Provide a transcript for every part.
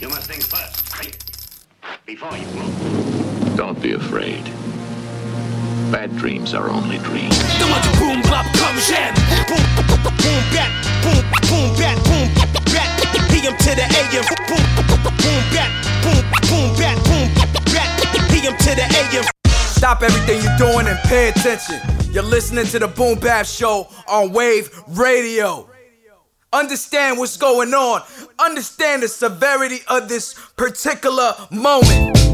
You must think first, right? Before you move. Don't be afraid. Bad dreams are only dreams. boom bop come jam. Boom boom bat boom boom bat boom bat. PM to the AM. Boom boom bat boom boom bat boom bat. PM to the AM. Stop everything you're doing and pay attention. You're listening to the Boom Bap Show on Wave Radio. Understand what's going on. Understand the severity of this particular moment.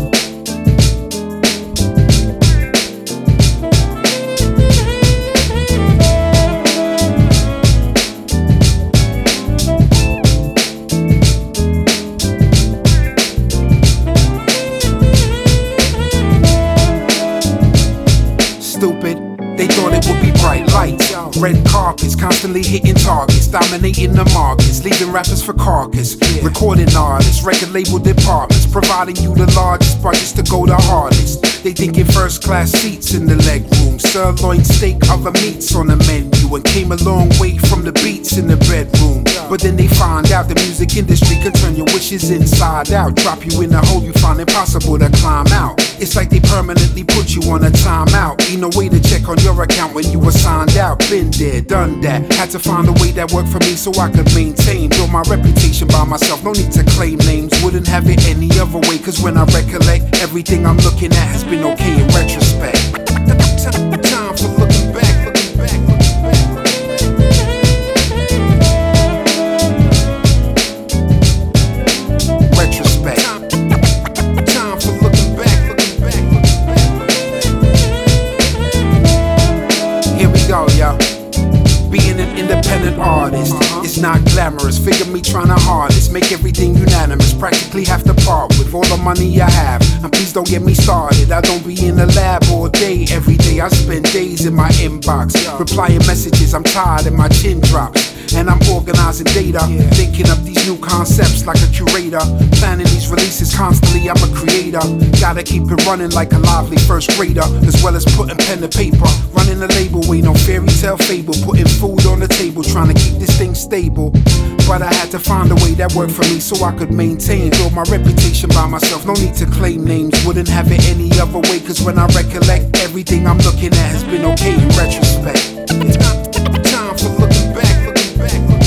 Constantly hitting targets, dominating the markets, leaving rappers for carcass. Yeah. Recording artists, record label departments, providing you the largest budgets to go the hardest. They thinking first class seats in the leg room, sirloin steak, other meats on the menu, and came a long way from the beats in the bedroom. But then they find out the music industry can turn your wishes inside out, drop you in a hole you find impossible to climb out. It's like they permanently put you on a timeout. Ain't no way to check on your account when you were signed out. Been there, done that. Had to find a way that worked for me so I could maintain. Build my reputation by myself, no need to claim names. Wouldn't have it any other way, cause when I recollect, everything I'm looking at has been okay in retrospect. Practically have to part with all the money I have. And please don't get me started, I don't be in the lab all day, every day. I spend days in my inbox, replying messages, I'm tired and my chin drops. And I'm organizing data, thinking up these new concepts like a curator. Planning these releases constantly, I'm a creator. Gotta keep it running like a lively first grader, as well as putting pen to paper. Running a label, ain't no fairy tale fable. Putting food on the table, trying to keep this thing stable. But I had to find a way that worked for me so I could maintain. Build my reputation by myself, no need to claim names. Wouldn't have it any other way, cause when I recollect, everything I'm looking at has been okay in retrospect. Me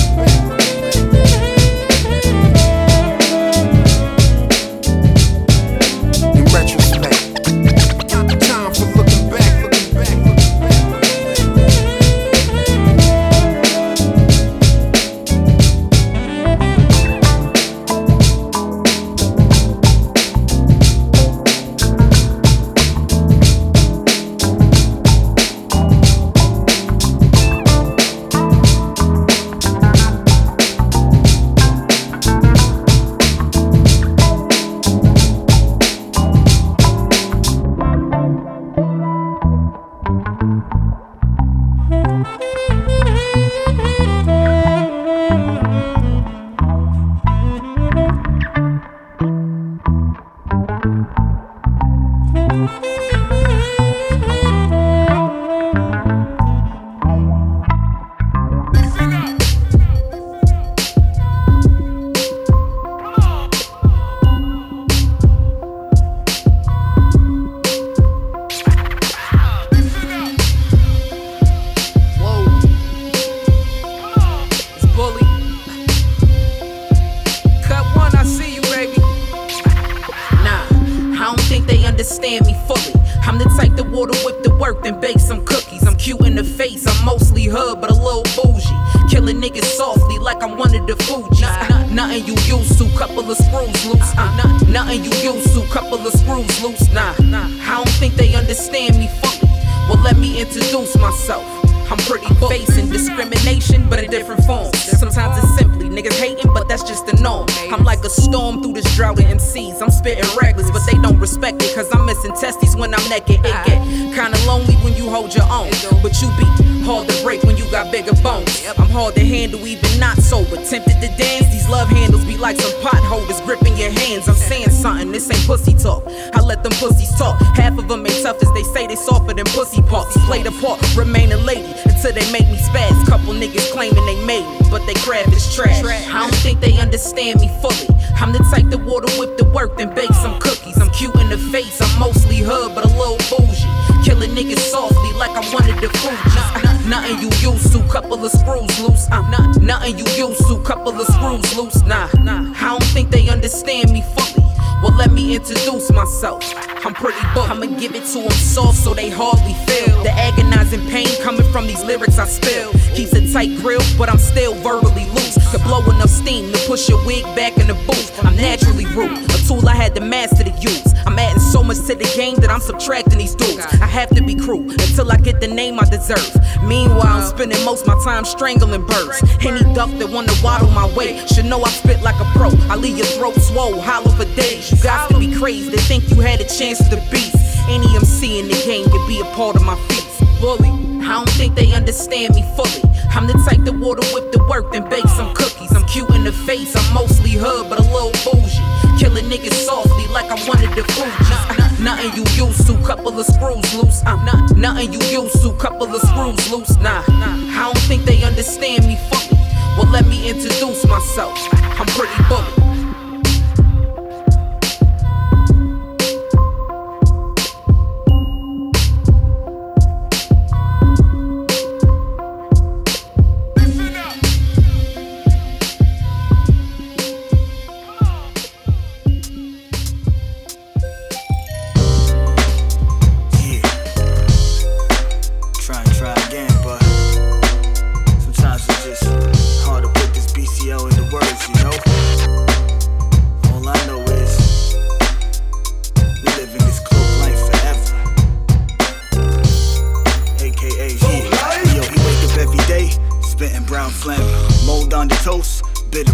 loose. Nah. I don't think they understand me fully. Well, let me introduce myself. I'm pretty book. I'ma give it to them soft so they hardly feel the agonizing pain coming from these lyrics I spill. Keeps a tight grill, but I'm still verbally loose. To blow enough steam to push your wig back in the booth. I'm naturally rude, a tool I had to master to use. I'm adding so much to the game that I'm subtracting these dudes. I have to be cruel until I get the name I deserve. Meanwhile, I'm spending most my time strangling birds. Any duck that wanna waddle my way should know I spit like a pro. I leave your throat swole, hollow for days. You got to be crazy to think you had a chance to beast. Any MC in the game could be a part of my feast. Bully, I don't think they understand me fully. I'm the type to water whip the work and bake some cookies. I'm cute in the face, I'm mostly hood, but a little bougie. Killing niggas softly like I'm one of the Fugees. Uh, nothing you used to, couple of screws loose. Uh, I'm not nothing you used to, couple of screws loose. Nah, I don't think they understand me fully. Well, let me introduce myself. I'm pretty bully.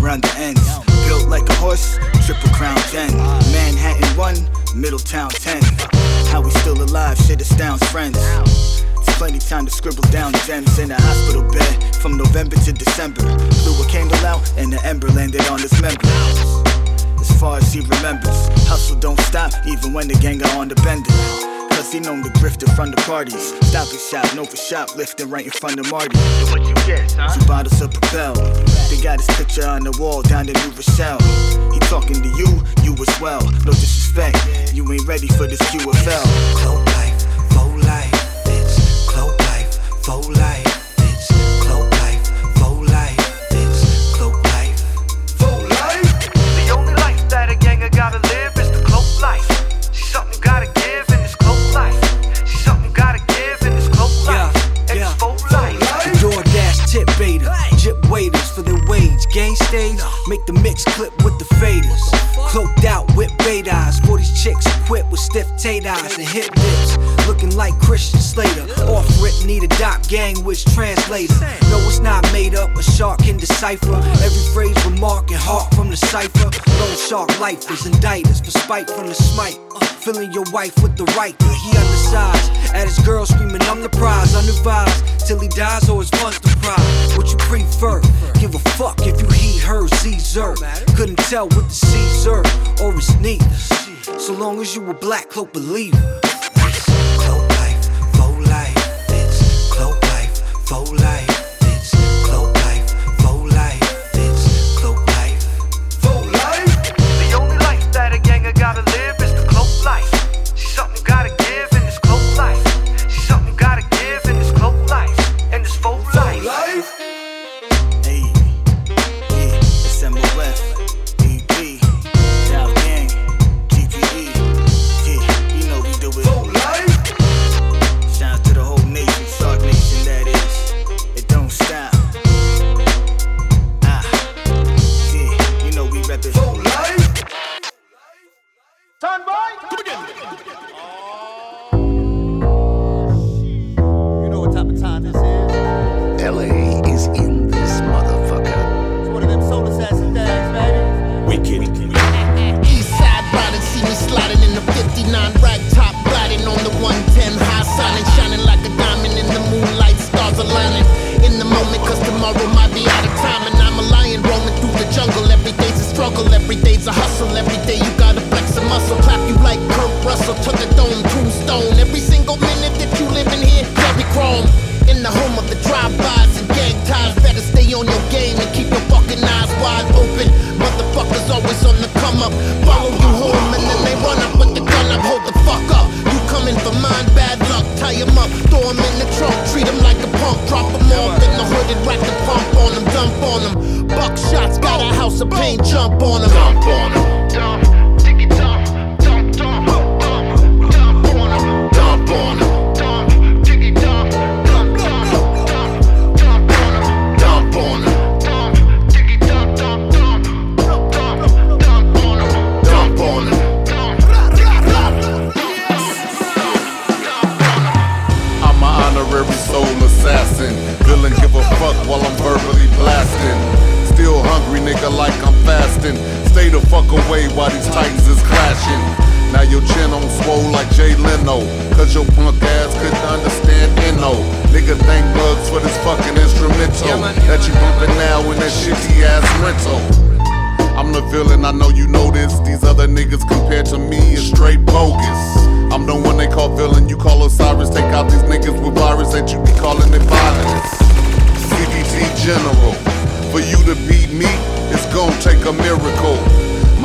around the ends. Built like a horse, triple crown 10. Manhattan 1, Middletown 10. How we still alive, shit astounds friends. It's plenty time to scribble down gems in a hospital bed from November to December. Blew a candle out and the ember landed on his member. As far as he remembers, hustle don't stop even when the gang are on the bender parties. Stop and shop, no for shoplifting right in front of Marty. So what you get, huh? Two bottles of Propel. They got his picture on the wall down in New Rochelle. He talking to you, you as well. No disrespect, you ain't ready for this QFL. Cloak life, faux life, bitch. Cloak life, faux life. Stage, make the mix clip with the faders. Cloaked out with bait eyes for these chicks equipped with stiff tate and hip dips. Looking like Christian Slater. Off rip, need a dot gang which translator. No, it's not made up, a shark can decipher. Every phrase, remark, and heart from the cipher. Lone shark lifers, indicters for spite from the smite. Uh, filling your wife with the right, but he undersized. At his girl screaming, I'm the prize, unadvised. Till he dies or his funds the. What you prefer? Give a fuck if you he, her, Caesar. Couldn't tell what the Caesar or his neither. So long as you a black cloak believer. Cloak life, faux life, bitch. Cloak life, faux life.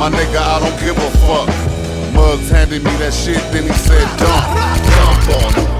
My nigga, I don't give a fuck. Muggs handed me that shit, then he said dump, dump on him.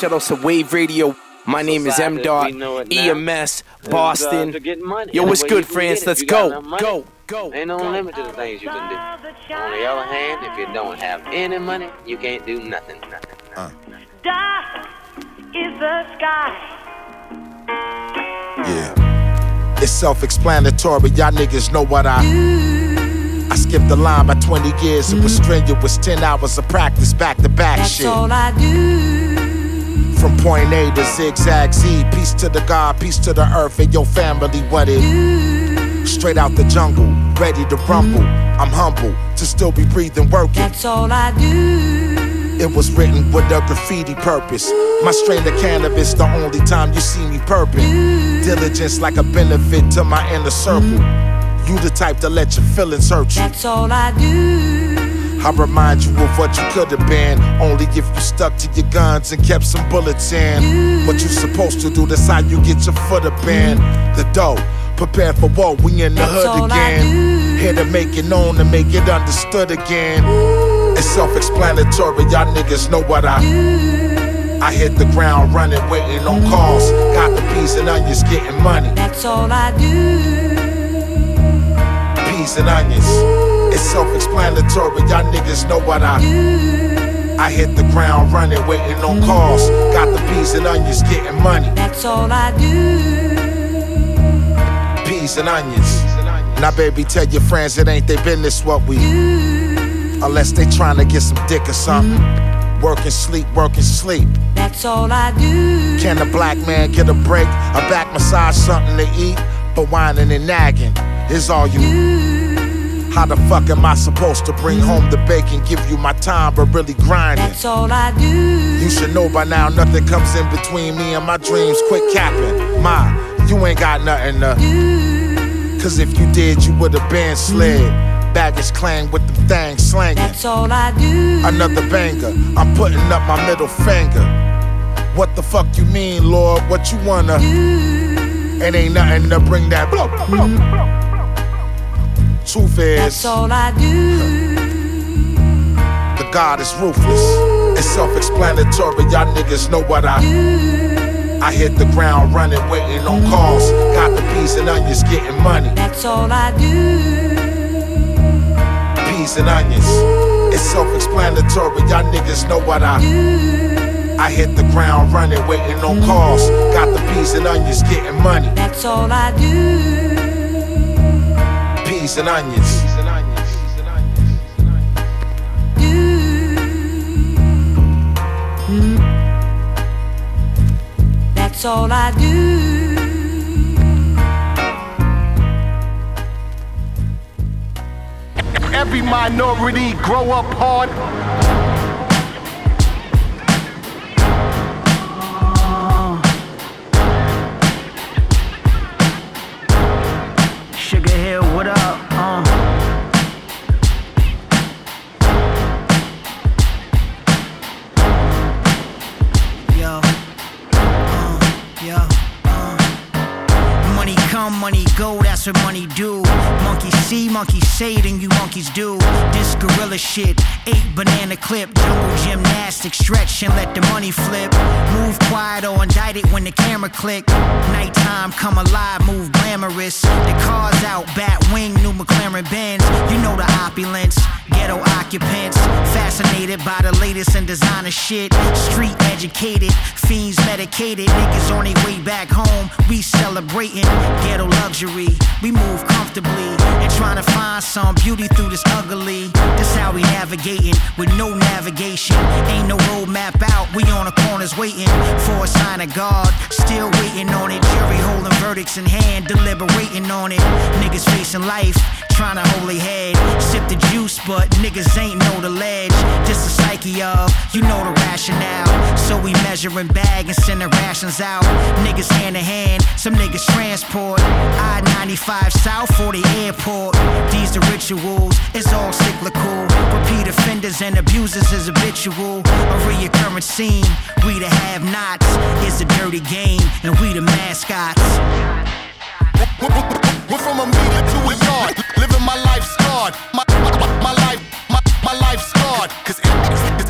Shout out to Wave Radio. My name is M. Dot, We know it now. EMS, uh, Boston. to get money. Yo, what's good, friends? Let's go. Go, go. Ain't no limit to the things you can do. On the other hand, if you don't have any money, you can't do nothing. nothing. Dark is the sky. Yeah. It's self explanatory, y'all niggas know what I. I skipped the line by 20 years, it was strenuous. 10 hours of practice, back to back That's shit. all I do. From point A to zigzag Z, peace to the God, peace to the earth, and your family, what it. Straight out the jungle, ready to rumble. I'm humble to still be breathing, working. That's all I do. It was written with a graffiti purpose. My strain of cannabis, the only time you see me purping. Diligence like a benefit to my inner circle. You the type to let your feelings hurt you. That's all I do. I remind you of what you could have been. Only if you stuck to your guns and kept some bullets in. What you supposed to do, that's how you get your foot up in. The dough, prepare for war, we in the That's hood again. Here to make it known and make it understood again. It's self explanatory, y'all niggas know what I I hit the ground running, waiting on calls. Got the peas and onions, getting money. That's all I do. Peas and onions. It's self explanatory, y'all niggas know what I I hit the ground running, waiting on calls. Got the peas and onions, getting money. That's all I do. Peas and onions. Now, baby, tell your friends it ain't their business what we. do. Unless they trying to get some dick or something. Mm-hmm. Work and sleep, work and sleep. That's all I do. Can a black man get a break? A back massage, something to eat? But whining and nagging is all you. How the fuck am I supposed to bring home the bacon? Give you my time, but really grinding. That's all I do. You should know by now nothing comes in between me and my dreams. Quit capping. Ma, you ain't got nothing to. Cause if you did, you would've been slid. Baggage clang with the thing slanging. That's all I do. Another banger. I'm putting up my middle finger. What the fuck you mean, Lord? What you wanna? It ain't nothing to bring that blow, blow, blow, blow. Truth is, That's all I do. the God is ruthless. It's self-explanatory. Y'all niggas know what I do. I hit the ground running, waiting on calls. Got the peas and onions, getting money. That's all I do. Peas and onions. It's self-explanatory. Y'all niggas know what I do. I hit the ground running, waiting on calls. Got the peas and onions, getting money. That's all I do. Peas and onions. Mm-hmm. That's all I do. Every minority grow up hard. What money do. See, monkeys say, you monkeys do. This gorilla shit, eight banana clip, jungle gymnastics, stretch and let the money flip. Move quiet or indict it when the camera click. Nighttime come alive, move glamorous. The cars out, bat wing, new McLaren Benz. You know the opulence, ghetto occupants. Fascinated by the latest in designer shit. Street educated, fiends medicated. Niggas on their way back home, we celebrating ghetto luxury. We move comfortably and trying to find some beauty through this ugly. This how we navigating with no navigation. Ain't no roadmap out, we on the corners waiting for a sign of God. Still waiting on it. Jury holding verdicts in hand, deliberating on it. Niggas facing life, trying to hold head. Sip the juice, but niggas ain't know the ledge. Just the psyche of, you know the rationale. So we measuring bag and sending rations out. Niggas hand in hand, some niggas transport. I 95 South for the airport. These the rituals, it's all cyclical. Repeat offenders and abusers is habitual. A reoccurring scene. We the have nots. It's a dirty game, and we the mascots. Went from a meter to a yard, living my life scarred. My, my, my life, my, my life scarred. Cause, every-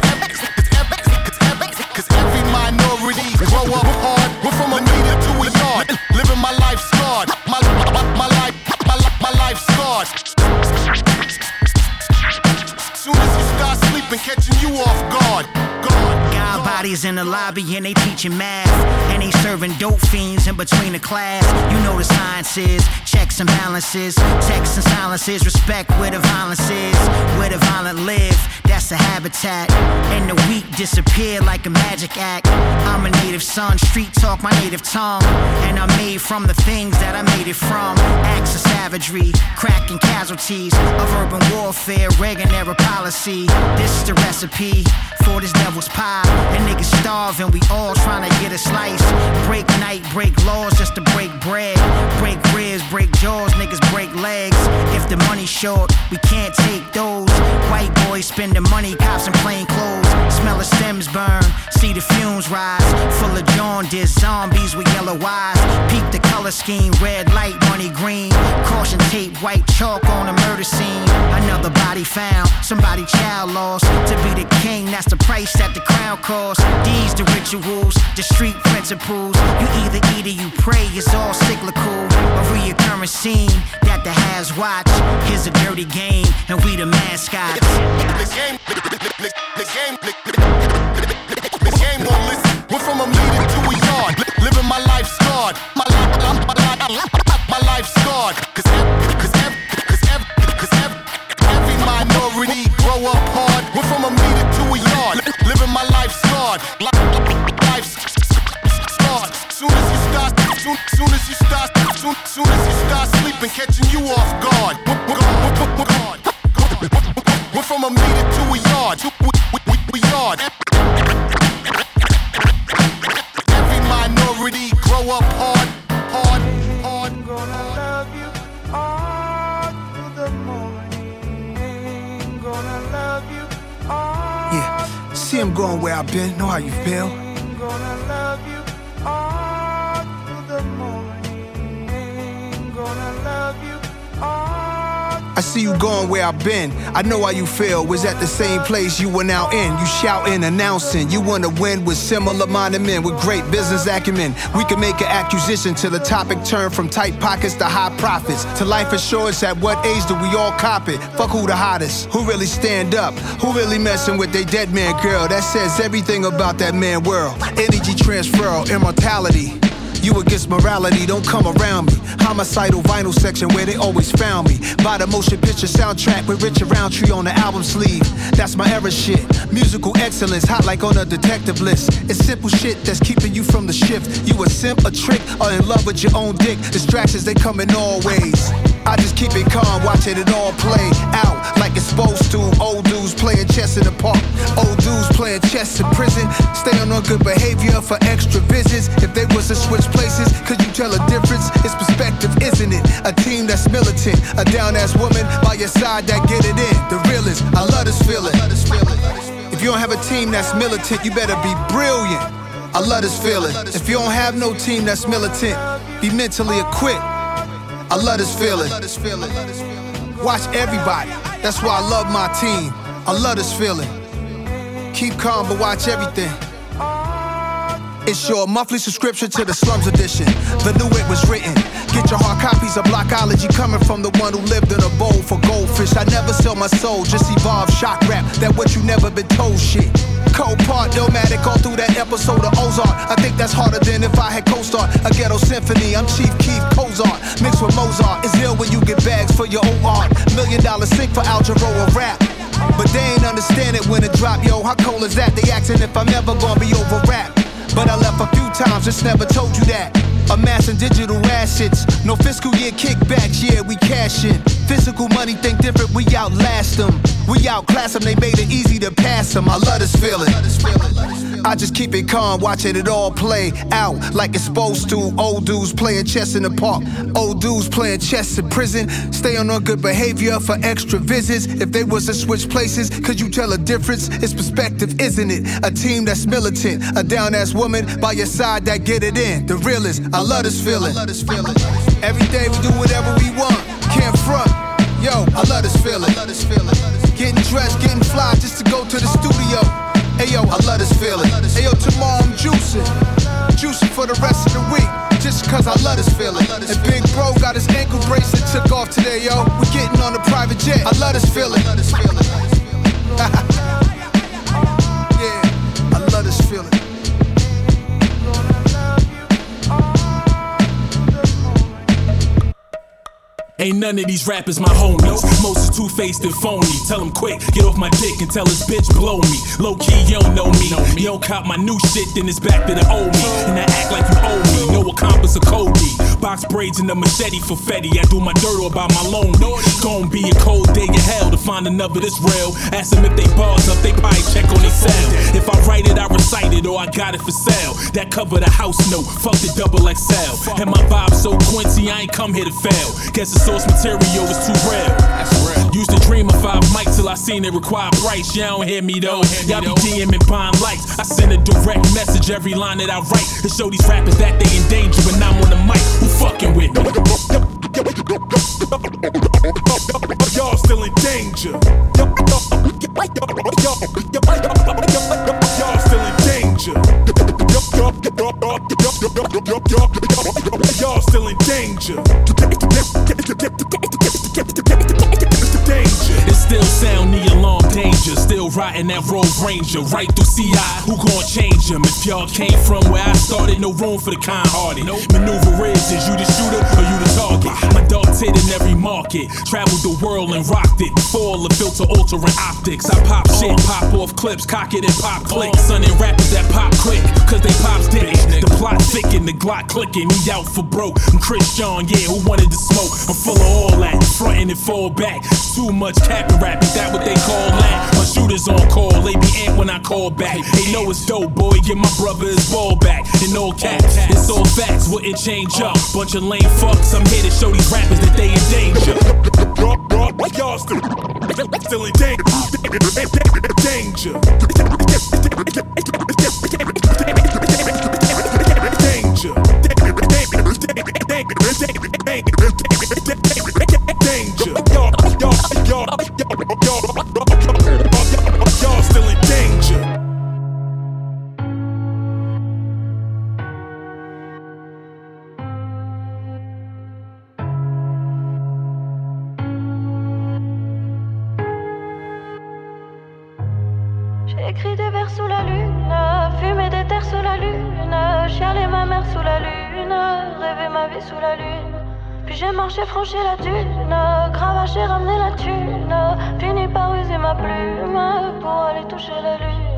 bodies in the lobby and they teaching math. And they serving dope fiends in between the class. You know the sciences, checks and balances, texts and silences, respect where the violence is, where the violent live. That's the habitat. And the weak disappear like a magic act. I'm a native son, street talk my native tongue. And I'm made from the things that I made it from. Acts of savagery, cracking casualties of urban warfare, Reagan era policy. This is the recipe for this devil's pie. And niggas starving, we all trying to get a slice. Break night, break laws just to break bread. Break ribs, break jaws, niggas break legs. If the money's short, we can't take those. White boys spending money, cops in plain clothes. Smell the stems burn, see the fumes rise. Full of jaundice, zombies with yellow eyes. Peep the color scheme, red light, money green. Caution tape, white chalk on the murder scene. Another body found, somebody child lost. To be the king, that's the price that the crown costs. These the rituals, the street principles. You either eat or you pray, it's all cyclical. A reoccurring scene that the has watch. Here's a dirty game, and we the mascots. The game, the, game, the, game won't listen. Went from a meter to a yard, living my life scarred. My life, my, life, my life scarred. Cause life scarred. Li- li- Life scarred. Soon as you start, soon, soon as you start, soon, soon as you start sleeping, catching you off guard. Guard. Went from a meter I've been, know how you feel. See you going where I've been. I know how you feel. Was at the same place you were now in. You shouting, announcing. You wanna win with similar minded men with great business acumen. We can make an acquisition till the topic turn from tight pockets to high profits. To life assurance, at what age do we all cop it? Fuck who the hottest? Who really stand up? Who really messing with they dead man girl? That says everything about that man world. Energy transfer, immortality. You against morality, don't come around me. Homicidal vinyl section where they always found me. By the motion picture soundtrack with Richard Roundtree on the album sleeve. That's my era shit. Musical excellence, hot like on a detective list. It's simple shit that's keeping you from the shift. You a simp, a trick, or in love with your own dick. Distractions, they come in all ways. I just keep it calm, watching it all play out like it's supposed to. Old dudes playing chess in the park, old dudes playing chess in prison. Stay on good behavior for extra visits. If they was to switch places, could you tell a difference? It's perspective, isn't it? A team that's militant, a down ass woman by your side that get it in. The realest, I love this feeling. If you don't have a team that's militant, you better be brilliant. I love this feeling. If you don't have no team that's militant, be mentally equipped. I love this feeling. Watch everybody. That's why I love my team. I love this feeling. Keep calm, but watch everything. It's your monthly subscription to the Slums Edition. The new it was written. Get your hard copies of Blockology coming from the one who lived in a bowl for goldfish. I never sell my soul, just evolve shock rap. That what you never been told shit. Cold part, Illmatic all through that episode of Ozark. I think that's harder than if I had co-star a ghetto symphony. I'm Chief Keef Cozart, mixed with Mozart. It's ill when you get bags for your own art. Million dollar sink for Al Jarreau rap. But they ain't understand it when it drop, yo. How cold is that? They asking if I'm ever gonna be over rap. But I left a few times, just never told you that. Amassing digital assets, no fiscal year kickbacks, yeah, we cash in. Physical money think different, we outlast them. We outclass them, they made it easy to pass them. I love this feeling. I just keep it calm, watching it all play out like it's supposed to. Old dudes playing chess in the park, old dudes playing chess in prison. Stay on good behavior for extra visits. If they was to switch places, could you tell a difference? It's perspective, isn't it? A team that's militant, a down ass woman by your side that get it in. The realest, I love this feeling. Every day we do whatever we want, can't front. Yo, I love this feeling. Getting dressed, getting fly just to go to the studio. Hey yo, I love this feeling. Hey yo, tomorrow I'm juicing. Juicing for the rest of the week. Just cause I love this feeling. And Big Bro got his ankle brace bracelet took off today, yo. We getting on a private jet. I love this feeling. Ain't none of these rappers my homies. Most is two faced and phony. Tell them quick, get off my dick and tell his bitch blow me. Low key, you don't know me. You don't cop my new shit, then it's back to the old me. And I act like you owe me. No accomplice or Kobe. Box braids and a machete for Fetty. I do my dirt by my Gonna be a cold day in hell to find another this real. Ask them if they bars up, they probably check on they cell. If I write it, I recite it, or I got it for sale. That cover the house note, fuck the double XL. And my vibe so Quincy, I ain't come here to fail. Guess the source material is too real. Used to dream of five mics till I seen it require price. Y'all don't hear me though. Y'all be DMing buying likes. I send a direct message every line that I write to show these rappers that they in danger when I'm on the mic. Who fucking with me? Y'all still in danger. Y'all still in danger. Y'all still in danger. It still sound the alarm danger. Still riding that road ranger. Right through CI, who gon' change them? If y'all came from where I started, no room for the kind hearted. Maneuver is, is you the shooter or you the target? My dog's hit in every market. Traveled the world and rocked it. Before the filter altering optics. I pop shit, pop off clips, cock it and pop click. Son and rappers that pop quick, cause they pops it. The plot thicken, the Glock clicking. He out for broke. I'm Chris John, yeah, who wanted to smoke? I'm full of all that. Frontin' and fall back. Too much cap and rap, is that what they call that? My shooters on call, they be amped when I call back. They know it's dope, boy, get my brother his ball back. In all caps, it's all facts, wouldn't change up. Bunch of lame fucks, I'm here to show these rappers that they in danger. Y'all still, still in danger. Danger. Danger. Danger. Y'all, sous la lune, fumer des terres sous la lune, chialer ma mère sous la lune, rêver ma vie sous la lune. Puis j'ai marché, franchi la dune, cravaché, ramené la thune, fini par user ma plume pour aller toucher la lune,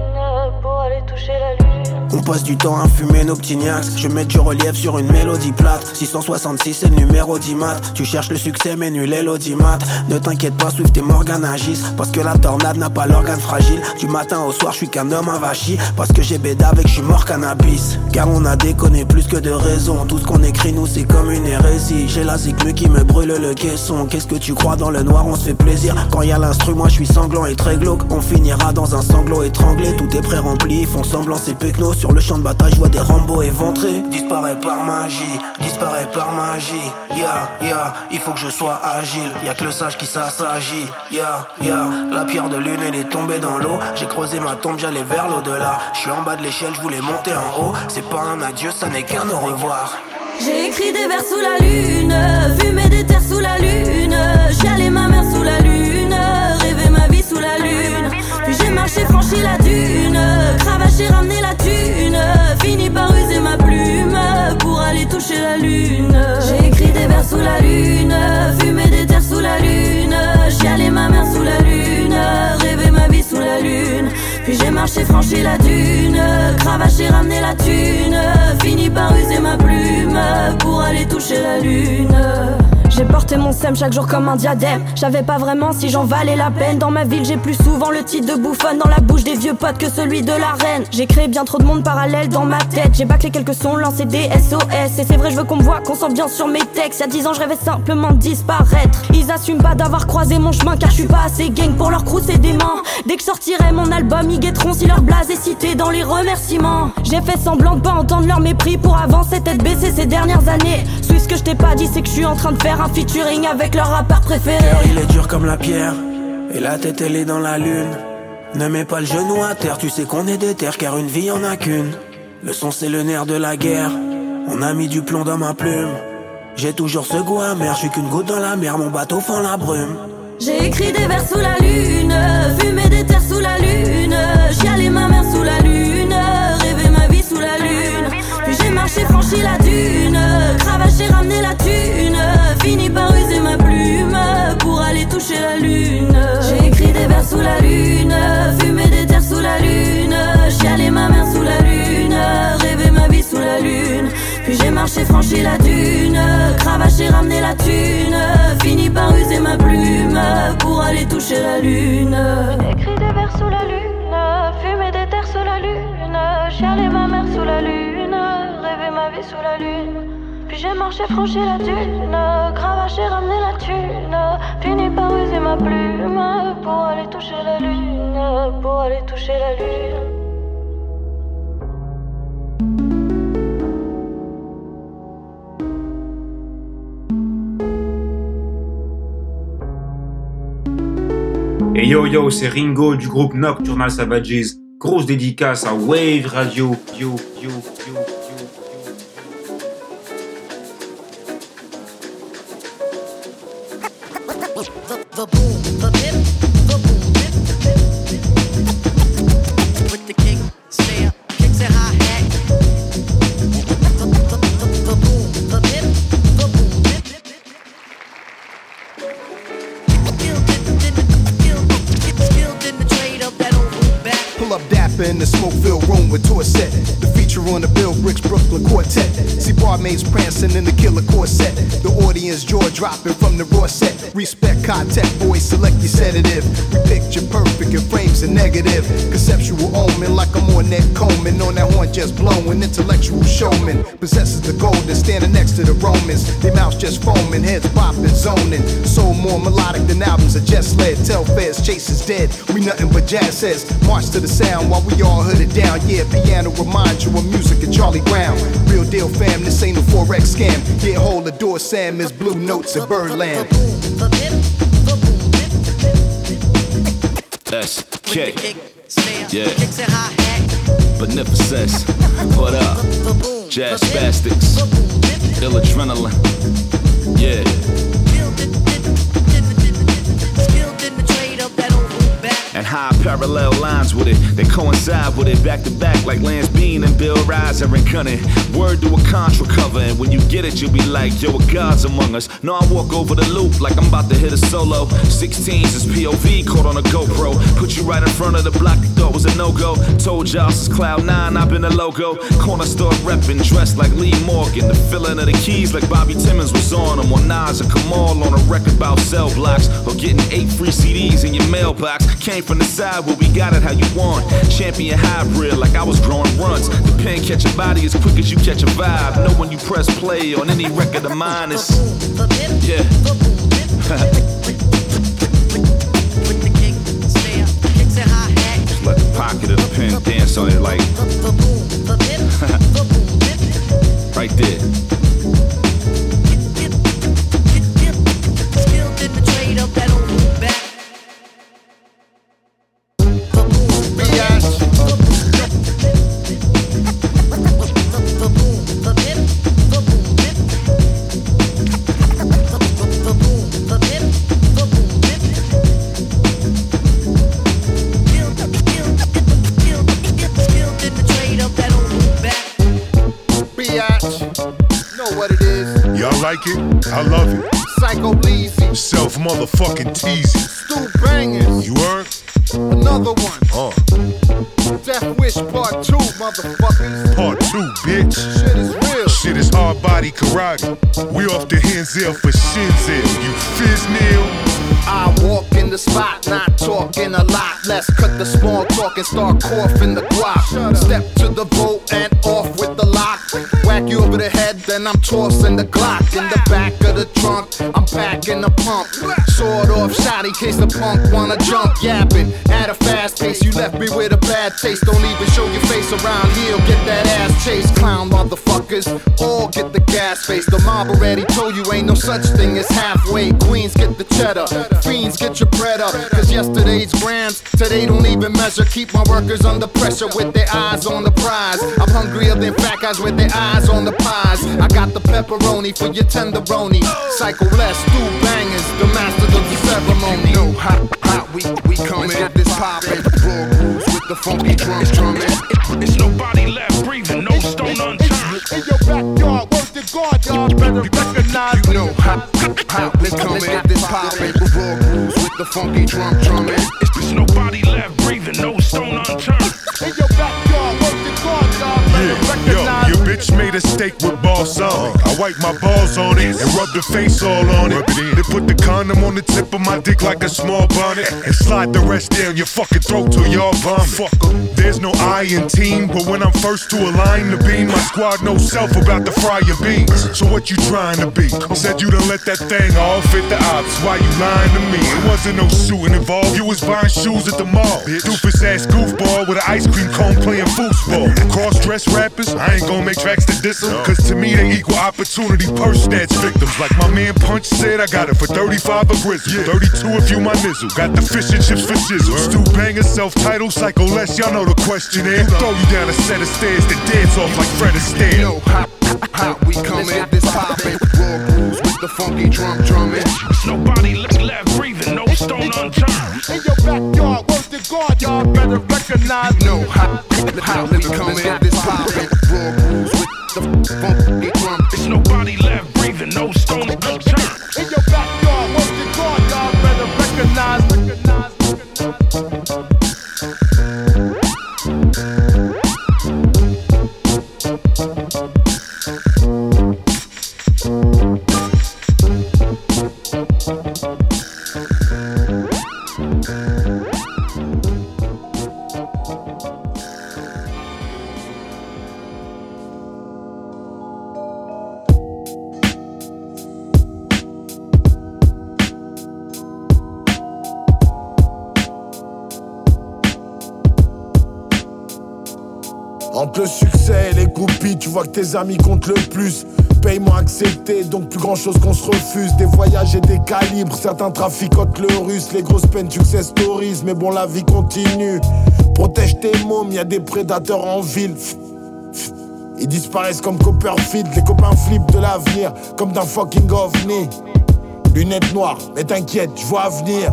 On passe du temps à fumer nos petits. Je mets du relief sur une mélodie plate. 666 c'est le numéro d'Imat. Tu cherches le succès mais nul est l'audimat. Ne t'inquiète pas, Swift et Morgan agissent. Parce que la tornade n'a pas l'organe fragile. Du matin au soir, je suis qu'un homme avachi. Parce que j'ai béda avec, je suis mort cannabis. Car on a déconné plus que de raison. Tout ce qu'on écrit, nous, c'est comme une hérésie. J'ai la zigmu qui me brûle le caisson. Qu'est-ce que tu crois dans le noir, on se fait plaisir. Quand y a l'instru, moi je suis sanglant et très glauque. On finira dans un sanglot étranglé. Tout est pré-rempli, font semblant, c'est pecno. Sur le champ de bataille, je vois des Rambo éventrés. Disparaît par magie, disparaît par magie. Ya, ya, il faut que je sois agile. Y'a que le sage qui s'assagit. Ya, ya, la pierre de lune, elle est tombée dans l'eau. J'ai creusé ma tombe, j'allais vers l'au-delà. Je suis en bas de l'échelle, je voulais monter en haut. C'est pas un adieu, ça n'est qu'un au revoir. J'ai écrit des vers sous la lune, fumé des terres sous la lune, chialé ma mère sous la lune, rêvé ma vie sous la lune. Puis j'ai marché, franchi la cravaché, ramené la thune, fini par user ma plume pour aller toucher la lune. J'ai écrit des vers sous la lune, fumé des terres sous la lune, chialé ma mère sous la lune, rêvé ma vie sous la lune. Puis j'ai marché, franchi la dune, cravaché, ramené la thune, fini par user ma plume pour aller toucher la lune. J'ai porté mon sème chaque jour comme un diadème. J'avais pas vraiment si j'en valais la peine. Dans ma ville, j'ai plus souvent le titre de bouffonne dans la bouche des vieux potes que celui de la reine. J'ai créé bien trop de monde parallèle dans ma tête. J'ai bâclé quelques sons, lancé des SOS. Et c'est vrai, je veux qu'on me voit, qu'on sent bien sur mes textes. Y'a 10 ans, je rêvais simplement de disparaître. Ils assument pas d'avoir croisé mon chemin car je suis pas assez gang pour leur crousser des mains. Dès que sortirait mon album, ils guetteront si leur blase est cité dans les remerciements. J'ai fait semblant de pas entendre leur mépris pour avancer tête baissée ces dernières années. Suis ce que je t'ai pas dit, c'est que je suis en train de faire un featuring avec leur rappeur préféré. Cœur, il est dur comme la pierre, et la tête elle est dans la lune. Ne mets pas le genou à terre, tu sais qu'on est des terres car une vie en a qu'une. Le son c'est le nerf de la guerre, on a mis du plomb dans ma plume. J'ai toujours ce goût amer, je suis qu'une goutte dans la mer, mon bateau fend la brume. J'ai écrit des vers sous la lune, fumé des terres sous la lune, chialé ma mère sous la lune, rêvé ma vie sous la lune. Puis j'ai marché, franchi la dune, cravaché, ramené la thune, fini par user ma plume pour aller toucher la lune. J'ai écrit des vers sous la lune, fumé des terres sous la lune, chialé ma mère sous la lune, rêvé ma vie sous la lune. Puis j'ai marché, franchi la dune, cravaché, ramené la thune, fini par user ma plume pour aller toucher la lune. Écrit des vers sous la lune, fumé des terres sous la lune, chialé ma mère sous la lune, rêvé ma vie sous la lune. Puis j'ai marché, franchi la dune, cravaché, ramené la thune, fini par user ma plume pour aller toucher la lune, pour aller toucher la lune. Et yo yo, c'est Ringo du groupe Nocturnal Savages. Grosse dédicace à Wave Radio. Yo, yo, yo. Prancing in the killer corset. The audience jaw dropping contact, boys, select your sedative. We picture perfect in frames and negative. Conceptual omen like I'm on that Coleman. On that horn just blowing. Intellectual showman possesses the golden, standing next to the Romans. Their mouths just foaming, heads bopping, zoning. Soul more melodic than albums are just led. Tell fairs, chase is dead. We nothing but jazz says. March to the sound while we all hooded down. Yeah, piano remind you of music and Charlie Brown. Real deal fam, this ain't a forex scam. Yeah, hold the door, Sam is blue notes in Birdland. That's kick. Yeah. Beneficence. What up? Jazz Spastiks. Ill adrenaline. Yeah. And high parallel lines with it. They coincide with it back to back like Lance Bean and Bill Riser and Cunning. Word to a contra cover, and when you get it, you'll be like, yo, a God's among us. No, I walk over the loop like I'm about to hit a solo. 16s is POV caught on a GoPro. Put you right in front of the block you thought was a no go. Told y'all since Cloud 9, I've been a logo. Corner store reppin', dressed like Lee Morgan. The filling of the keys like Bobby Timmons was on them. Or Nas and Kamal on a record about cell blocks. Or getting eight free CDs in your mailbox. Came from the side where we got it how you want. Champion hybrid like I was growing runs. The pen catch a body as quick as you catch a vibe. Know when you press play on any record of mine is. Yeah. Just let the pocket of the pen dance on it like. right there. Motherfucking teasy. Stu Bangas, You heard? another one. Uh, Death Wish Part 2, motherfuckers. part two, bitch. Shit is real. Shit is hard body karate. We off the Henzel for Shinzel. You fiznil? I walk in the spot, not talking a lot. Let's cut the small talk and start coughing the Packing the pump. Sword off shot in case the punk wanna jump. Yapping at a fast pace, you left me with a bad taste. Don't even show your face around here. Get that ass chased, clown motherfuckers. All get the gas face. The mob already told you ain't no such thing as halfway. Queens get the cheddar. Fiends get your bread up. Cause yesterday's grams, today don't even measure. Keep my workers under pressure with their eyes on the prize. I'm hungrier than fat guys with their eyes on the pies. I got the pepperoni for your tenderoni. Psycho Les, Stu Bangas, the master of the ceremony. You know how, how we, we coming. This poppin', with the funky drums drumming. It's nobody left breathing, no stone unturned. In your backyard, word to God, y'all better recognize. You know how, how we coming. This poppin', raw grooves with the funky drum drumming. It's just nobody bitch made a steak with balls on it. I wipe my balls on it and rub the face all on it. Then put the condom on the tip of my dick like a small bonnet and slide the rest down your fucking throat till y'all vomit. Fuck 'em. There's no I in team, but when I'm first to align the beam, my squad knows self about to fry your beans. So what you trying to be? Said you done let that thing all fit the ops. Why you lying to me? It wasn't no shooting involved. You was buying shoes at the mall. Doofus ass goofball with an ice cream cone playing foosball. Cross dress rappers, I ain't gonna make to diss 'em, Cause to me they equal opportunity purse snatch victims. Like my man Punch said, I got it for 35 a grizzle. 32 if you my nizzle. Got the fish and chips for shizzle. Stu banger, self-titled, Psycho Les. Y'all know the question is. Throw you down a set of stairs to dance off like Fred Astaire. You know how, how we coming. This poppin', raw grooves with the funky drum drumming. Nobody left, left breathing, no stone unturned. In your backyard, word to God, y'all better recognize. You know how, how we coming. This poppin', raw grooves with the funky drum. It's nobody left breathing, no stone unturned. In your backyard, Le succès et les groupies, tu vois que tes amis comptent le plus. Paiement accepté, donc plus grand chose qu'on se refuse. Des voyages et des calibres, certains traficotent le russe. Les grosses peines, success stories, mais bon, la vie continue. Protège tes mômes, y a des prédateurs en ville. Ils disparaissent comme Copperfield, les copains flippent de l'avenir, comme d'un fucking ovni. Lunettes noires, mais t'inquiète, je vois venir.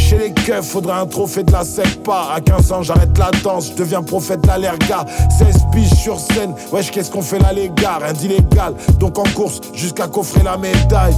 Chez les keufs, faudrait un trophée de la pas. À 15 ans, j'arrête la danse, je deviens prophète de l'allerga. 16 piges sur scène, wesh, qu'est-ce qu'on fait là, les gars? Rien d'illégal, donc en course, jusqu'à coffrer la médaille.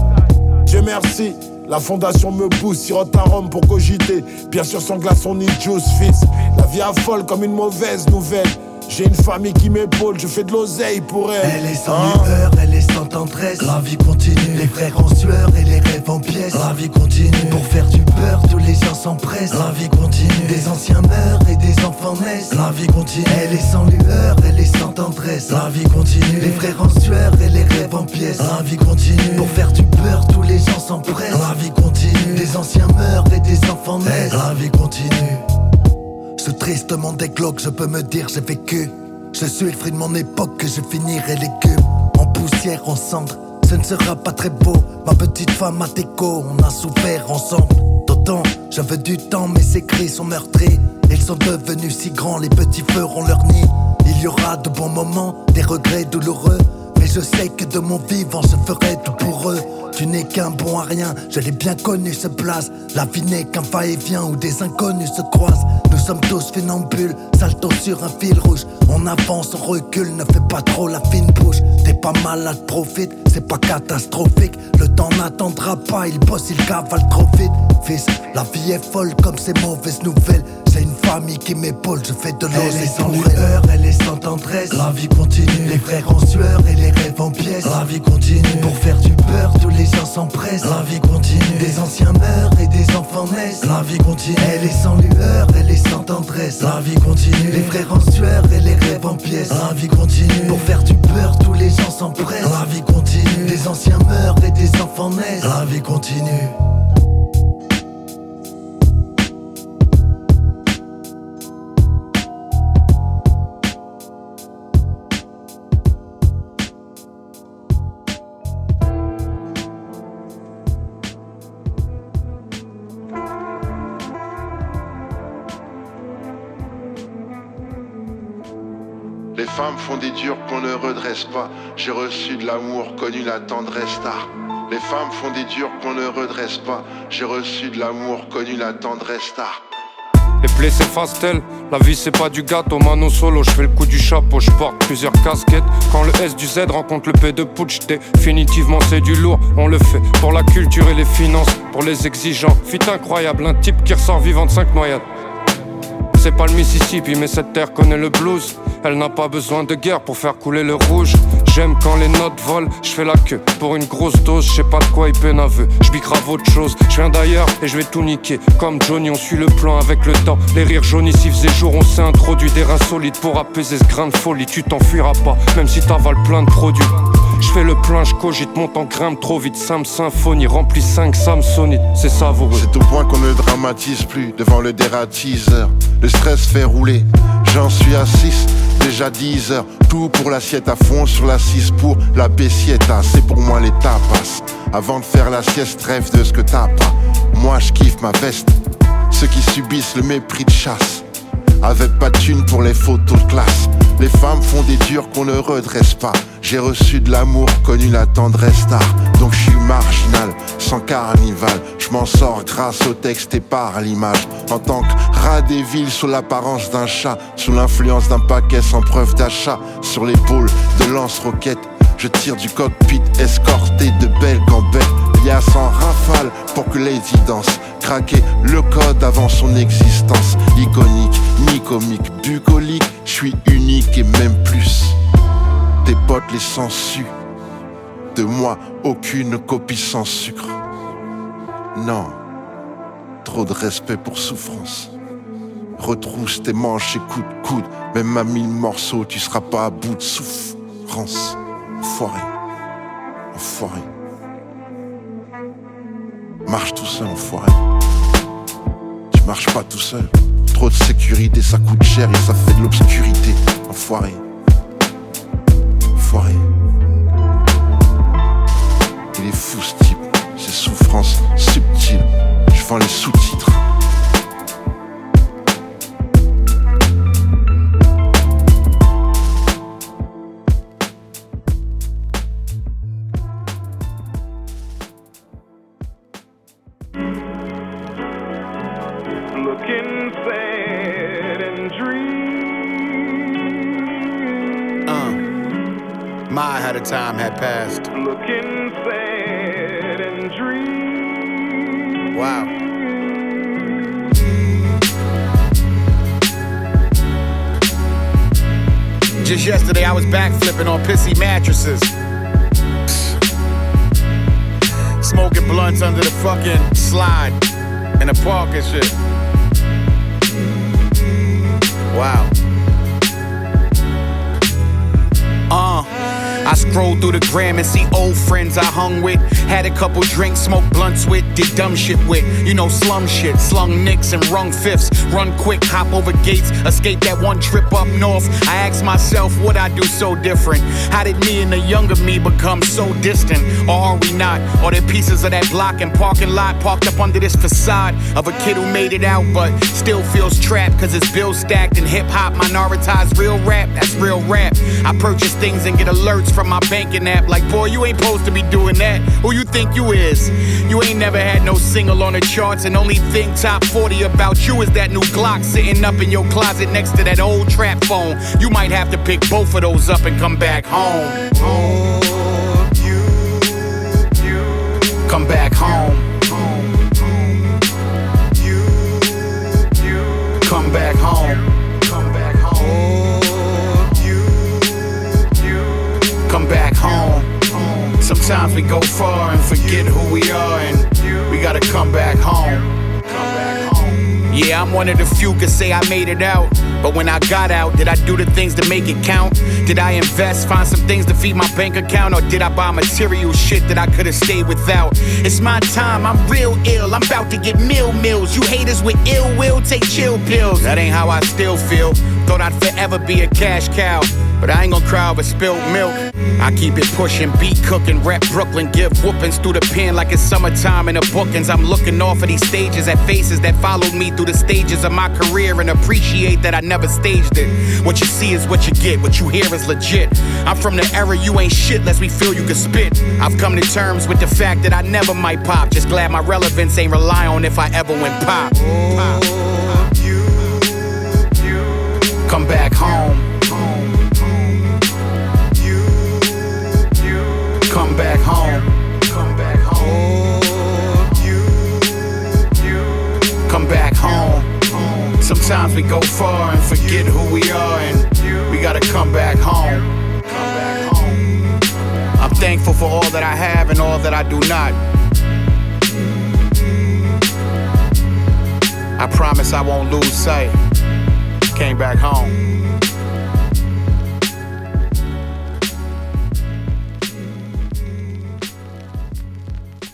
Dieu merci. La fondation me pousse, sirote à Rome pour cogiter. Bien sûr, sans glaçon ni juice, fils. La vie affole comme une mauvaise nouvelle. J'ai une famille qui m'épaule, je fais de l'oseille pour elle. Elle est sans lueur, elle est sans tendresse. La vie continue, les frères en sueur et les rêves en pièces. La vie continue, pour faire du beurre, tous les gens s'empressent. La vie continue, des anciens meurent et des enfants naissent. La vie continue, elle est sans lueur, elle est sans tendresse. La vie continue, les frères en sueur et les rêves en pièces. La vie continue, pour faire du beurre, tous les gens s'empressent. La vie continue, des anciens meurent et des enfants naissent. La vie continue. Ce triste monde des glauques, je peux me dire j'ai vécu. Je suis le fruit de mon époque que je finirai légumes. En poussière, en cendre, ce ne sera pas très beau. Ma petite femme a déco, on a souffert ensemble. D'autant, je veux du temps, mais ces cris sont meurtris. Ils sont devenus si grands, les petits feront leur nid. Il y aura de bons moments, des regrets douloureux. Mais je sais que de mon vivant, je ferai tout pour eux. Tu n'es qu'un bon à rien, je l'ai bien connu ce place. La vie n'est qu'un va-et-vient où des inconnus se croisent. Nous sommes tous funambules, salto sur un fil rouge. On avance, on recule, ne fais pas trop la fine bouche. T'es pas malade, profite, c'est pas catastrophique. Le temps n'attendra pas, il bosse, il cavale trop vite. Fils, la vie est folle comme ces mauvaises nouvelles. C'est une famille qui m'épaule, je fais de l'eau. Elle est sans lueur, elle est sans tendresse. La vie continue, les frères en sueur et les rêves en pièces. La vie continue, pour faire du beurre, tous les gens s'empressent. La vie continue, des anciens meurent et des enfants naissent. La vie continue, elle est sans lueur, elle est sans tendresse. La vie continue, les frères en sueur et les rêves en pièces. La vie continue, pour faire du beurre, tous les gens s'empressent. La vie continue, des anciens meurent et des enfants naissent. La vie continue. Femmes font des durs qu'on ne redresse pas. J'ai reçu de l'amour, connu la tendresse tard. Les femmes font des durs qu'on ne redresse pas. J'ai reçu de l'amour, connu la tendresse tard. Les plaies s'effacent-elles? La vie c'est pas du gâteau, mano solo, je fais le coup du chapeau, je porte plusieurs casquettes. Quand le S du Z rencontre le P de Putsch, définitivement c'est du lourd. On le fait pour la culture et les finances, pour les exigeants. Fit incroyable, un type qui ressort vivant de 5 noyades. C'est pas le Mississippi, mais cette terre connaît le blues. Elle n'a pas besoin de guerre pour faire couler le rouge. J'aime quand les notes volent, je fais la queue pour une grosse dose, je sais pas de quoi il peine. Je grave autre chose, je viens d'ailleurs et je vais tout niquer. Comme Johnny, on suit le plan avec le temps. Les rires jaunis, s'il faisait jour, on s'est introduit des reins solides pour apaiser ce grain de folie. Tu t'enfuiras pas, même si t'avales plein de produits. Je fais le plein, je cogite, monte en grimpe trop vite. Sam symphonie, rempli 5 Samsonite, c'est savoureux. C'est au point qu'on ne dramatise plus devant le dératiseur. Le stress fait rouler, j'en suis à 6, déjà 10 heures. Tout pour l'assiette à fond sur la 6 pour la bessietta. C'est pour moi les tapas. Avant de faire la sieste, rêve de ce que t'as pas. Moi je kiffe ma veste. Ceux qui subissent le mépris de chasse. Avec pas de thune pour les photos de classe. Les femmes font des durs qu'on ne redresse pas. J'ai reçu de l'amour, connu la tendresse tard. Donc je suis marginal, sans carnival. Je m'en sors grâce au texte et par l'image. En tant que rat des villes, sous l'apparence d'un chat. Sous l'influence d'un paquet sans preuve d'achat. Sur l'épaule de lance-roquette. Je tire du cockpit escorté de belles gambettes. Lias en rafale pour que Lady danse. Craquer le code avant son existence. Iconique, ni comique, bucolique. Je suis unique et même plus. Tes potes les sensus. De moi, aucune copie sans sucre. Non, trop de respect pour souffrance. Retrousse tes manches et coude de coude. Même à mille morceaux, tu seras pas à bout de souffrance. Enfoiré. Enfoiré. Marche tout seul, enfoiré. Tu marches pas tout seul. Trop de sécurité, ça coûte cher et ça fait de l'obscurité. Enfoiré. Enfoiré. Il est fou ce type. Ses souffrances subtiles. Je vends les sous-titres. Couple drinks, smoked blunts with, did dumb shit with. You know, slum shit, slung nicks and rung fifths. Run quick, hop over gates, escape that one trip up north. I ask myself, what I do so different? How did me and the younger me become so distant? Or are we not? Are there pieces of that block and parking lot parked up under this facade of a kid who made it out but still feels trapped cause his bills stacked and hip hop minoritized real rap? That's real rap. I purchase things and get alerts from my banking app like, boy, you ain't supposed to be doing that. Who you think you is? You ain't never had no single on the charts and only thing top 40 about you is that new Glock sitting up in your closet next to that old trap phone. You might have to pick both of those up and come back home. Can say I made it out. But when I got out, did I do the things to make it count? Did I invest, find some things to feed my bank account? Or did I buy material shit that I could have stayed without? It's my time, I'm real ill. I'm about to get meal meals. You haters with ill will, take chill pills. That ain't how I still feel. Thought I'd forever be a cash cow. But I ain't gonna cry over spilled milk. I keep it pushing, beat cooking, rep Brooklyn, give whoopings through the pen like it's summertime in the bookings. I'm looking off of these stages at faces that followed me through the stages of my career and appreciate that I never staged it. What you see is what you get, what you hear is legit. I'm from the era you ain't shit lest we feel you can spit. I've come to terms with the fact that I never might pop. Just glad my relevance ain't rely on if I ever went pop. pop. Sometimes we go far and forget who we are, and we gotta come back home. I'm thankful for all that I have and all that I do not. I promise I won't lose sight. Came back home.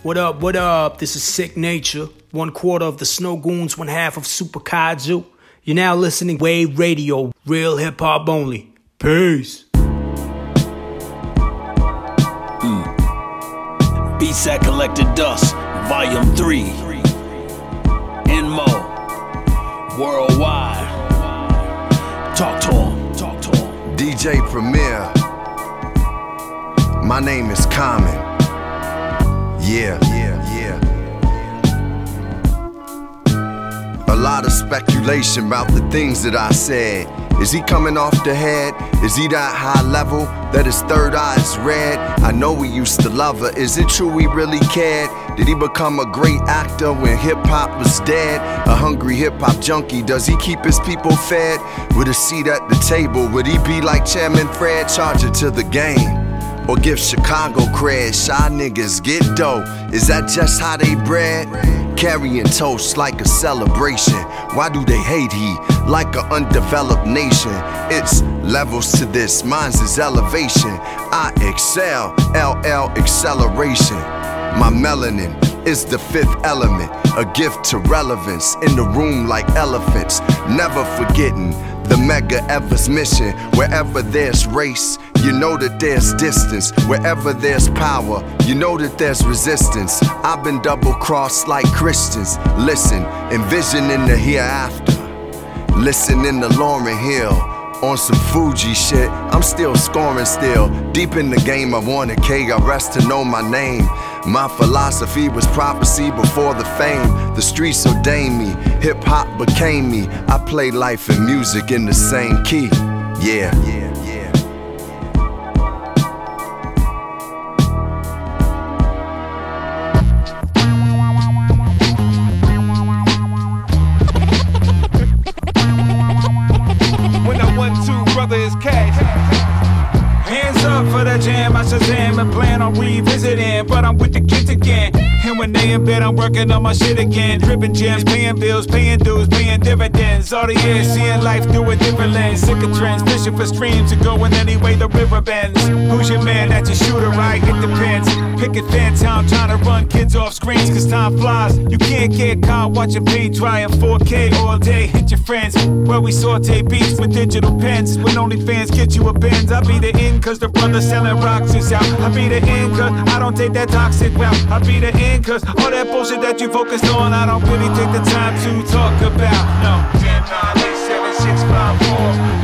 What up, what up? This is Sick Nature, one quarter of the Snow Goons, one half of Super Kaiju. You're now listening Wave Radio, real hip hop only. Peace. Mm. Beats that collected dust, volume 3. Inmo, worldwide. Talk to him, talk to him. DJ Premier. My name is Common. Yeah, yeah, yeah. Lot of speculation about the things that I said. Is he coming off the head? Is he that high level that his third eye is red? I know we used to love her. Is it true we really cared? Did he become a great actor when hip hop was dead? A hungry hip hop junkie, does he keep his people fed? With a seat at the table, would he be like Chairman Fred, charge to the game? Or give Chicago cred, shy niggas get dough. Is that just how they bred? Carrying toast like a celebration. Why do they hate he like an undeveloped nation? It's levels to this, mine's is elevation. I excel, LL acceleration. My melanin is the fifth element, a gift to relevance in the room like elephants. Never forgetting the Medgar Evers' mission. Wherever there's race, you know that there's distance. Wherever there's power, you know that there's resistance. I've been double crossed like Christians. Listen, envisioning the hereafter. Listening to Lauryn Hill on some Fugee shit. I'm still scoring still. Deep in the game, I wanted KRS to know my name. My philosophy was prophecy before the fame. The streets ordained me. Hip hop became me. I play life and music in the same key. Yeah. When and plan on revisiting. But I'm with the kids again. And when they in bed, I'm working on my shit again. Dripping gems, paying bills, paying dues, paying dividends. All the years, seeing life through a different lens. Sick of trends, fishing for streams and going any way the river bends. Who's your man? That's your shooter, right? It depends. Picket town trying to run kids off screens, cause time flies. You can't get caught watching paint dry in 4K all day. Hit your friends. Where we saute beats with digital pens. When only fans get you a bend, I'll be the end, cause the brother selling rocks is out. I'll be the end, cause I don't take that toxic route. I'll be the end, cause all that bullshit that you focused on, I don't really take the time to talk about. No. 10, 9, 8, 7, 6, 5, 4,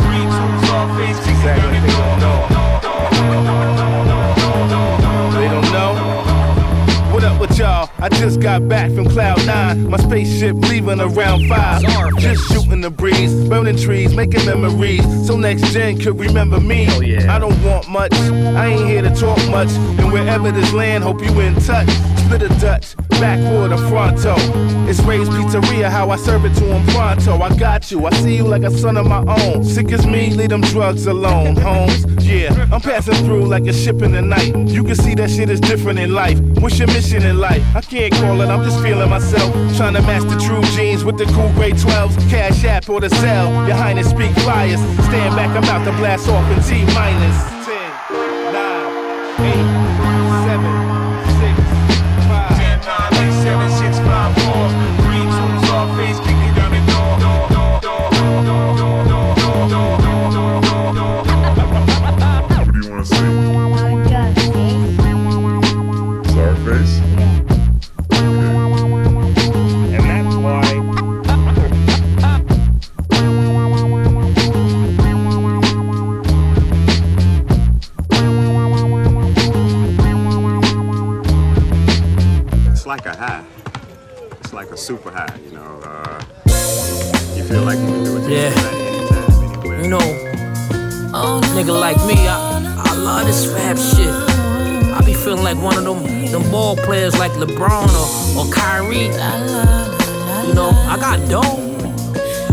3, 2, off, face, Exactly. They don't know. They don't know. What up with y'all? I just got back from Cloud Nine. My spaceship leaving around five. Just shooting the breeze, burning trees, making memories. So next gen could remember me. I don't want much. I ain't here to talk much. And wherever this land, hope you in touch. Split a Dutch, backwater fronto. It's Ray's Pizzeria, how I serve it to him pronto. I got you, I see you like a son of my own. Sick as me, leave them drugs alone, Holmes. Yeah, I'm passing through like a ship in the night. You can see that shit is different in life. What's your mission in life? I can't call it, I'm just feeling myself. Trying to match the true jeans with the cool grade 12s. Cash app or the cell. Your highness speak flyers. Stand back, I'm about to blast off in T minus. 10, 9, 8, players like LeBron or, or Kyrie. You know, I got dope.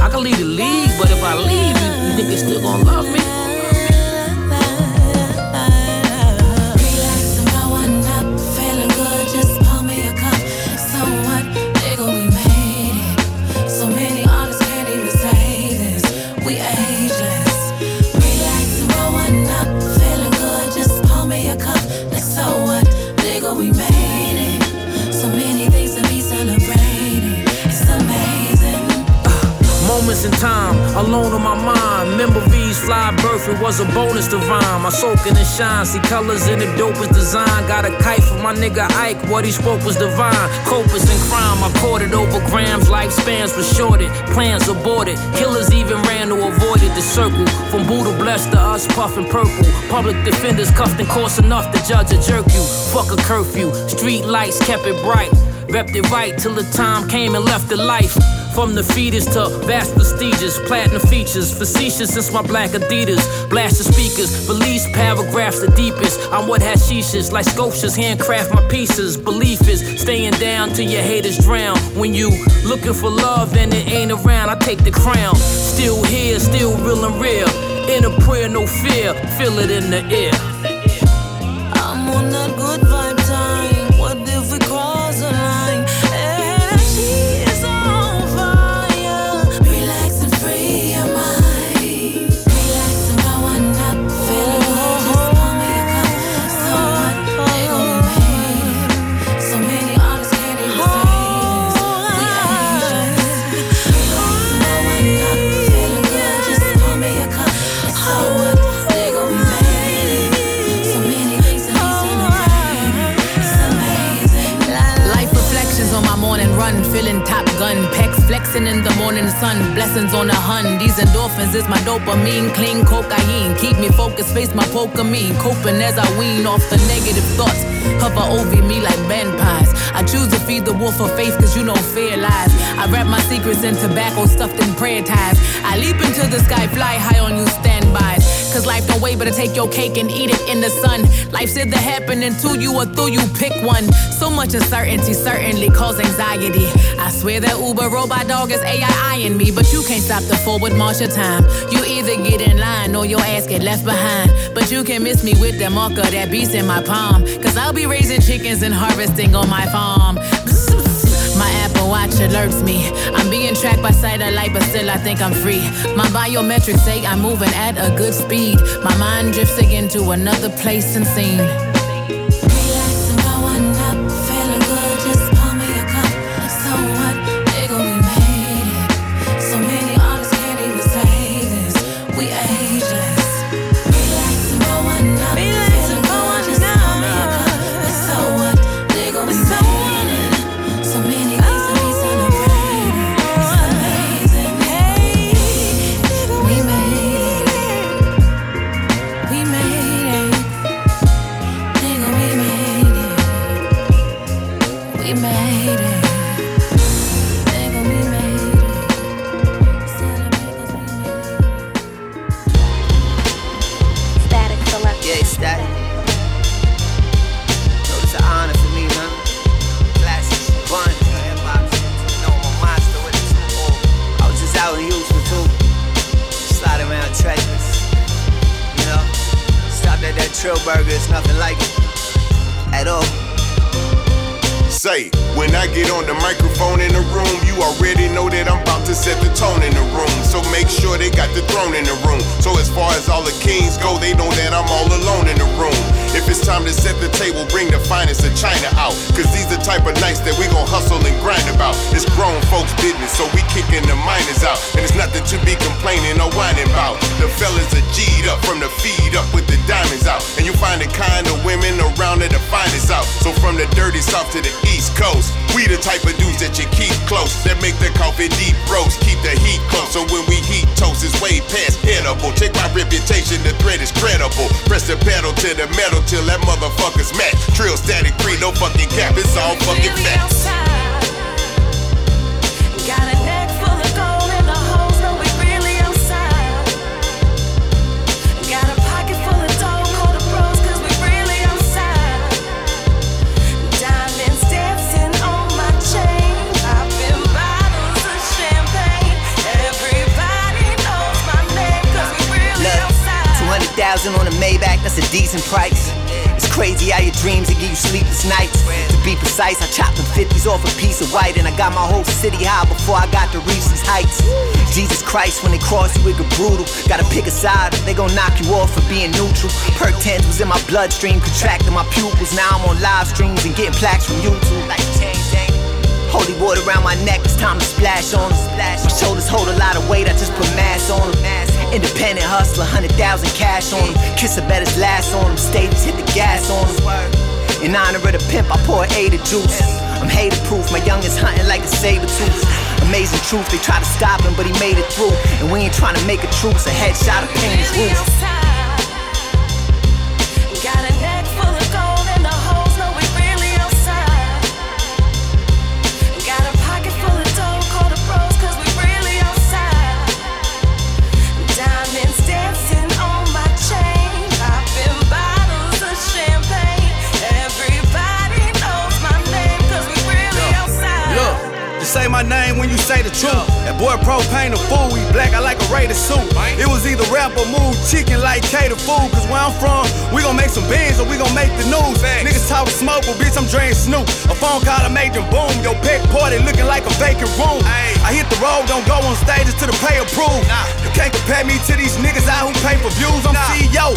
I can leave the league, but if I leave, you, you niggas still gonna love me. In time, alone on my mind. V's fly birth, it was a bonus rhyme. I soak in the shine, see colors in the dopest design. Got a kite from my nigga Ike, what he spoke was divine. Copus and crime, I caught it over grams, lifespans were shorted, plans aborted. Killers even ran to avoid it, the circle. From Buddha blessed to us puffing purple. Public defenders cuffed and coarse enough to judge a jerk you. Fuck a curfew, street lights kept it bright. Repped it right till the time came and left the life. From the fetus to vast prestigious, platinum features, facetious since my black Adidas. Blast the speakers, release paragraphs the deepest. I'm what hashishes, like sculptures, handcraft my pieces. Belief is staying down till your haters drown. When you looking for love and it ain't around, I take the crown. Still here, still real and real. In a prayer, no fear, feel it in the air. Sun, blessings on the hun. These endorphins is my dopamine, clean cocaine. Keep me focused, face my poker mean. Coping as I wean off the negative thoughts. Hover over me like vampires. I choose to feed the wolf of faith, cause you know fear lies. I wrap my secrets in tobacco stuffed in prayer ties. I leap into the sky, fly high on you standbys. Cause life don't wait but to take your cake and eat it in the sun. Life's either happening to you or through you, pick one. So much uncertainty certainly cause anxiety. I swear that Uber robot dog is AI eyeing me, but you can't stop the forward march of time. You either get in line or your ass get left behind. But you can miss me with the marker that beast in my palm. Cause I'll be raising chickens and harvesting on my farm. My Apple Watch alerts me. I'm being tracked by satellite, but still I think I'm free. My biometrics say I'm moving at a good speed. My mind drifts again to another place and scene. It's grown folks' business, so we kicking the miners out. And it's nothing to be complaining or whining about. The fellas are G'd up from the feed up with the diamonds out. And you find the kind of women around that the finest out. So from the dirty south to the east coast, we the type of dudes that you keep close. That make the coffee deep roast, keep the heat close. So when we heat toast, it's way past edible. Check my reputation, the threat is credible. Press the pedal to the metal till that motherfucker's match. Trill static free, no fucking cap, it's all fucking facts. 200,000 on a Maybach, that's a decent price. It's crazy how your dreams will give you sleepless nights. To be precise, I chopped them 50s off a piece of white, and I got my whole city high before I got to reach these heights. Jesus Christ, when they cross you, it get brutal. Gotta pick a side, they gon' knock you off for being neutral. Perk 10s was in my bloodstream, contracting my pupils. Now I'm on live streams and getting plaques from YouTube. Like. Holy water around my neck, it's time to splash on 'em. My shoulders hold a lot of weight, I just put mass on them. Independent hustler, 100,000 cash on them. Kiss a better's last on them. Stages hit the gas on them. In honor of the pimp, I pour A to juice. I'm hater proof, my youngest hunting like a saber tooth. Amazing truth, they try to stop him, but he made it through. And we ain't trying to make a truce, a headshot of pain his roof. Black, I like a Raider suit. It was either rap or move chicken like cater food. Cause where I'm from, we gon' make some beans or we gon' make the news. Niggas talk smoke, but bitch, I'm drain Snoop. A phone call, I made them boom. Your pet party looking like a vacant room. I hit the road, don't go on stages to the pay approved. You can't compare me to these niggas out who pay for views. I'm CEO.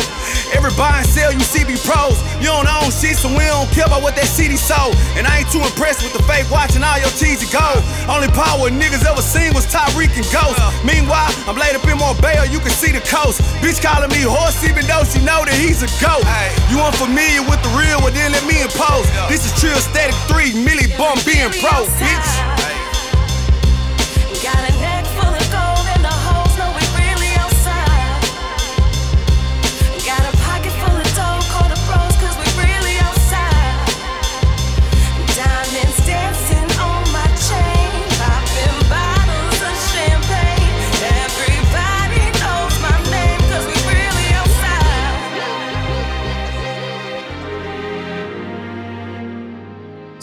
Every buy and sell, you CB pros. You don't own shit, so we don't care about what that CD sold. And I ain't too impressed with the fake watching all your T's and gold. Only power niggas ever seen was Tariq and Ghost. Meanwhile, I'm laid up in Marbella, you can see the coast. Bitch calling me horse, even though she know that he's a goat. You unfamiliar with the real, well then let me impose. This is Trill Statik 3, Millie Bum being pro, bitch.